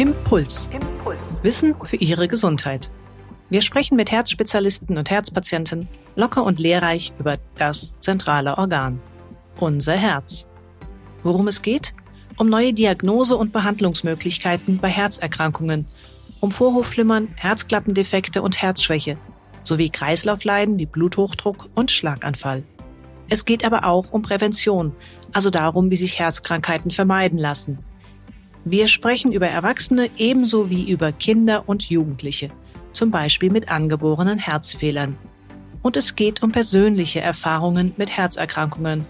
Impuls. Impuls. Wissen für Ihre Gesundheit. Wir sprechen mit Herzspezialisten und Herzpatienten locker und lehrreich über das zentrale Organ. Unser Herz. Worum es geht? Um neue Diagnose- und Behandlungsmöglichkeiten bei Herzerkrankungen, um Vorhofflimmern, Herzklappendefekte und Herzschwäche sowie Kreislaufleiden wie Bluthochdruck und Schlaganfall. Es geht aber auch um Prävention, also darum, wie sich Herzkrankheiten vermeiden lassen. Wir sprechen über Erwachsene ebenso wie über Kinder und Jugendliche, zum Beispiel mit angeborenen Herzfehlern. Und es geht um persönliche Erfahrungen mit Herzerkrankungen.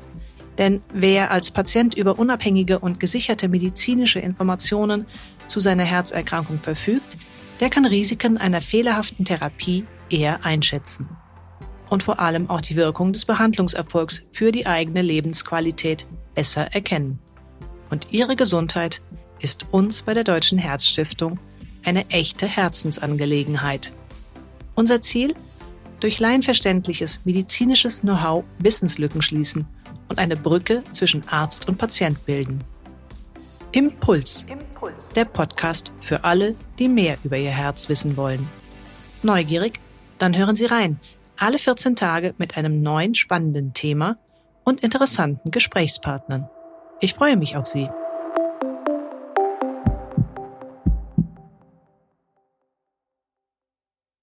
Denn wer als Patient über unabhängige und gesicherte medizinische Informationen zu seiner Herzerkrankung verfügt, der kann Risiken einer fehlerhaften Therapie eher einschätzen. Und vor allem auch die Wirkung des Behandlungserfolgs für die eigene Lebensqualität besser erkennen. Und Ihre Gesundheit ist uns bei der Deutschen Herzstiftung eine echte Herzensangelegenheit. Unser Ziel? Durch laienverständliches medizinisches Know-how Wissenslücken schließen und eine Brücke zwischen Arzt und Patient bilden. Impuls. Impuls. Der Podcast für alle, die mehr über ihr Herz wissen wollen. Neugierig? Dann hören Sie rein. Alle 14 Tage mit einem neuen spannenden Thema und interessanten Gesprächspartnern. Ich freue mich auf Sie.